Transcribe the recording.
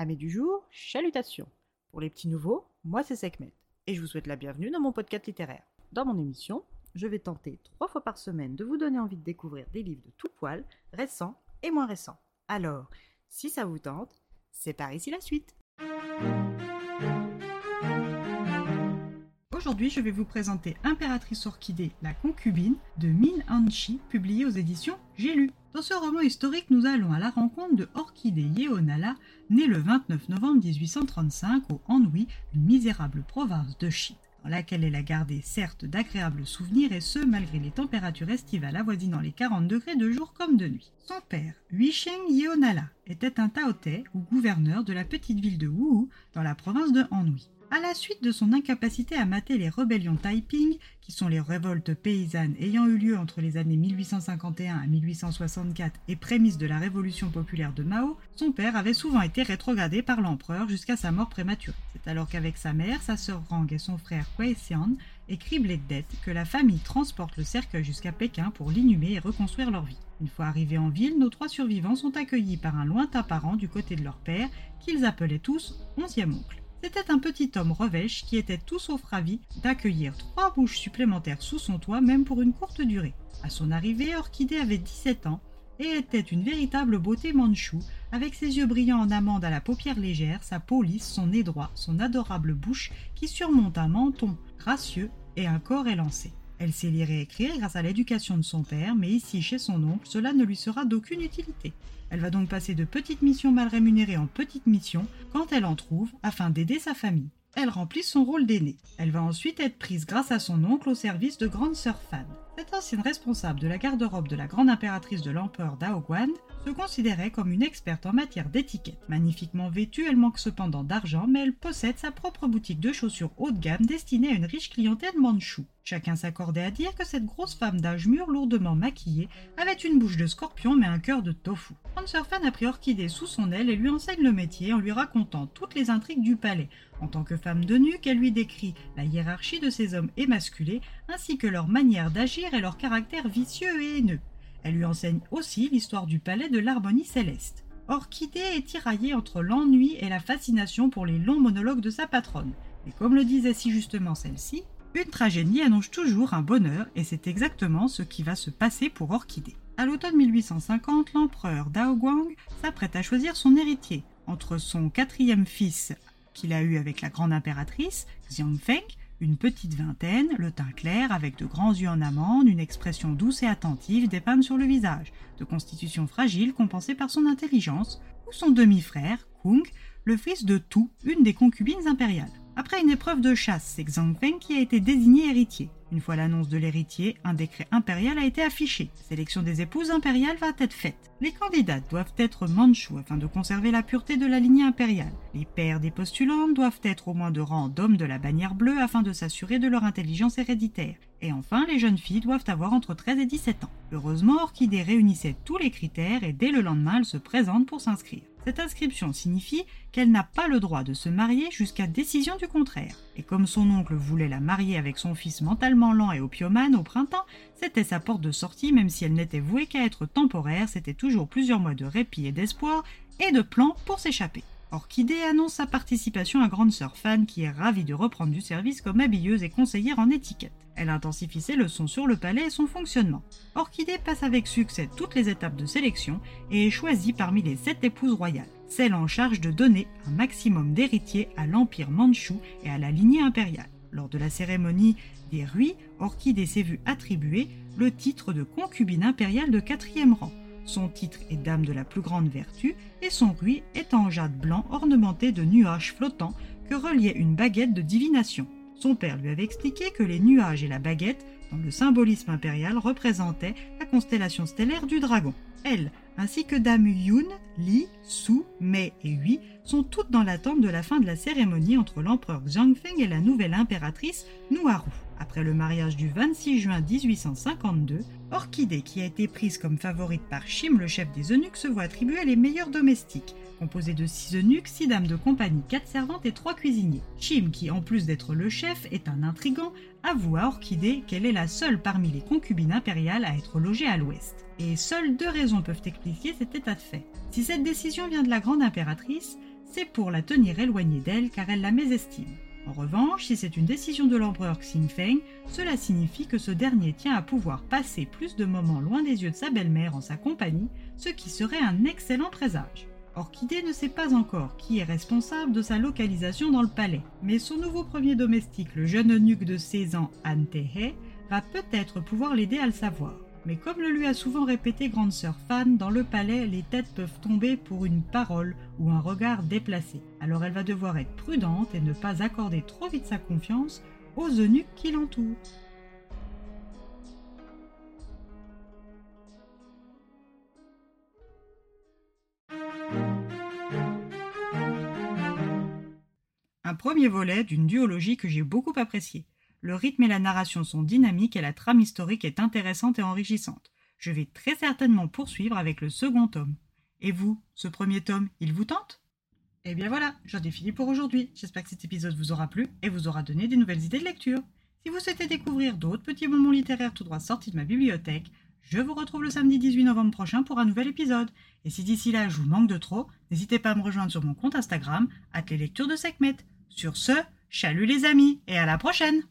Amis du jour, chalutations. Pour les petits nouveaux, moi c'est Sekhmet et je vous souhaite la bienvenue dans mon podcast littéraire. Dans mon émission, je vais tenter trois fois par semaine de vous donner envie de découvrir des livres de tout poil, récents et moins récents. Alors, si ça vous tente, c'est par ici la suite. Aujourd'hui, je vais vous présenter Impératrice Orchidée, la concubine de Min Anchi, publié aux éditions J'ai lu. Dans ce roman historique, nous allons à la rencontre de Orchidée Yeonala, née le 29 novembre 1835 au Anhui, une misérable province de Shi, dans laquelle elle a gardé certes d'agréables souvenirs et ce malgré les températures estivales avoisinant les 40 degrés de jour comme de nuit. Son père, Huisheng Yeonala, était un Taotais ou gouverneur de la petite ville de Wuhu dans la province de Anhui. À la suite de son incapacité à mater les rébellions Taiping, qui sont les révoltes paysannes ayant eu lieu entre les années 1851 à 1864 et prémices de la révolution populaire de Mao, son père avait souvent été rétrogradé par l'empereur jusqu'à sa mort prématurée. C'est alors qu'avec sa mère, sa sœur Rang et son frère Kuei Xian, et criblés de dettes, que la famille transporte le cercueil jusqu'à Pékin pour l'inhumer et reconstruire leur vie. Une fois arrivés en ville, nos trois survivants sont accueillis par un lointain parent du côté de leur père, qu'ils appelaient tous onzième oncle. C'était un petit homme revêche qui était tout sauf ravi d'accueillir trois bouches supplémentaires sous son toit, même pour une courte durée. À son arrivée, Orchidée avait 17 ans et était une véritable beauté manchoue, avec ses yeux brillants en amande à la paupière légère, sa peau lisse, son nez droit, son adorable bouche qui surmonte un menton gracieux et un corps élancé. Elle sait lire et écrire grâce à l'éducation de son père, mais ici, chez son oncle, cela ne lui sera d'aucune utilité. Elle va donc passer de petites missions mal rémunérées en petites missions quand elle en trouve afin d'aider sa famille. Elle remplit son rôle d'aînée. Elle va ensuite être prise grâce à son oncle au service de grande sœur Fan. Cette ancienne responsable de la garde-robe de la grande impératrice de l'empereur Daoguan se considérait comme une experte en matière d'étiquette. Magnifiquement vêtue, elle manque cependant d'argent, mais elle possède sa propre boutique de chaussures haut de gamme destinée à une riche clientèle manchoue. Chacun s'accordait à dire que cette grosse femme d'âge mûr, lourdement maquillée, avait une bouche de scorpion mais un cœur de tofu. Franz Fan a pris Orchidée sous son aile et lui enseigne le métier en lui racontant toutes les intrigues du palais. En tant que femme de nuque, elle lui décrit la hiérarchie de ces hommes émasculés, ainsi que leur manière d'agir et leur caractère vicieux et haineux. Elle lui enseigne aussi l'histoire du palais de l'Harmonie céleste. Orchidée est tiraillée entre l'ennui et la fascination pour les longs monologues de sa patronne. Mais comme le disait si justement celle-ci, une tragédie annonce toujours un bonheur et c'est exactement ce qui va se passer pour Orchidée. À l'automne 1850, l'empereur Dao Guang s'apprête à choisir son héritier entre son quatrième fils qu'il a eu avec la grande impératrice, Xiang Feng, une petite vingtaine, le teint clair, avec de grands yeux en amande, une expression douce et attentive dépeinte sur le visage, de constitution fragile compensée par son intelligence, ou son demi-frère, Kung, le fils de Tu, une des concubines impériales. Après une épreuve de chasse, c'est Zhang Feng qui a été désigné héritier. Une fois l'annonce de l'héritier, un décret impérial a été affiché. Sélection des épouses impériales va être faite. Les candidates doivent être manchous afin de conserver la pureté de la lignée impériale. Les pères des postulantes doivent être au moins de rang d'hommes de la bannière bleue afin de s'assurer de leur intelligence héréditaire. Et enfin, les jeunes filles doivent avoir entre 13 et 17 ans. Heureusement, Orchidée réunissait tous les critères et dès le lendemain, elle se présente pour s'inscrire. Cette inscription signifie qu'elle n'a pas le droit de se marier jusqu'à décision du contraire. Et comme son oncle voulait la marier avec son fils mentalement lent et opiomane au printemps, c'était sa porte de sortie même si elle n'était vouée qu'à être temporaire, c'était toujours plusieurs mois de répit et d'espoir et de plans pour s'échapper. Orchidée annonce sa participation à Grande Sœur Fan qui est ravie de reprendre du service comme habilleuse et conseillère en étiquette. Elle intensifie ses leçons sur le palais et son fonctionnement. Orchidée passe avec succès toutes les étapes de sélection et est choisie parmi les sept épouses royales, celles en charge de donner un maximum d'héritiers à l'empire mandchou et à la lignée impériale. Lors de la cérémonie des Ruis, Orchidée s'est vue attribuer le titre de concubine impériale de quatrième rang. Son titre est dame de la plus grande vertu et son rui est en jade blanc ornementé de nuages flottants que reliait une baguette de divination. Son père lui avait expliqué que les nuages et la baguette, dans le symbolisme impérial, représentaient constellation stellaire du dragon. Elle, ainsi que Dame Yun, Li, Su, Mei et Hui, sont toutes dans l'attente de la fin de la cérémonie entre l'empereur Xiangfeng et la nouvelle impératrice Nuaru. Après le mariage du 26 juin 1852, Orchidée, qui a été prise comme favorite par Shim, le chef des eunuques, se voit attribuer les meilleurs domestiques, composés de six eunuques, six dames de compagnie, quatre servantes et trois cuisiniers. Shim, qui en plus d'être le chef, est un intrigant, avoue à Orchidée qu'elle est la seule parmi les concubines impériales à être logée à l'ouest. Et seules deux raisons peuvent expliquer cet état de fait. Si cette décision vient de la grande impératrice, c'est pour la tenir éloignée d'elle car elle la mésestime. En revanche, si c'est une décision de l'empereur Xingfeng, cela signifie que ce dernier tient à pouvoir passer plus de moments loin des yeux de sa belle-mère en sa compagnie, ce qui serait un excellent présage. Orchidée ne sait pas encore qui est responsable de sa localisation dans le palais, mais son nouveau premier domestique, le jeune eunuque de 16 ans, Han Tehe, va peut-être pouvoir l'aider à le savoir. Mais comme le lui a souvent répété grande sœur Fan, dans le palais, les têtes peuvent tomber pour une parole ou un regard déplacé. Alors elle va devoir être prudente et ne pas accorder trop vite sa confiance aux eunuques qui l'entourent. Un premier volet d'une duologie que j'ai beaucoup appréciée. Le rythme et la narration sont dynamiques et la trame historique est intéressante et enrichissante. Je vais très certainement poursuivre avec le second tome. Et vous, ce premier tome, il vous tente? Eh bien voilà, j'en ai fini pour aujourd'hui. J'espère que cet épisode vous aura plu et vous aura donné des nouvelles idées de lecture. Si vous souhaitez découvrir d'autres petits moments littéraires tout droit sortis de ma bibliothèque, je vous retrouve le samedi 18 novembre prochain pour un nouvel épisode. Et si d'ici là je vous manque de trop, n'hésitez pas à me rejoindre sur mon compte Instagram, les lectures de Sekhmet. Sur ce, chalut les amis et à la prochaine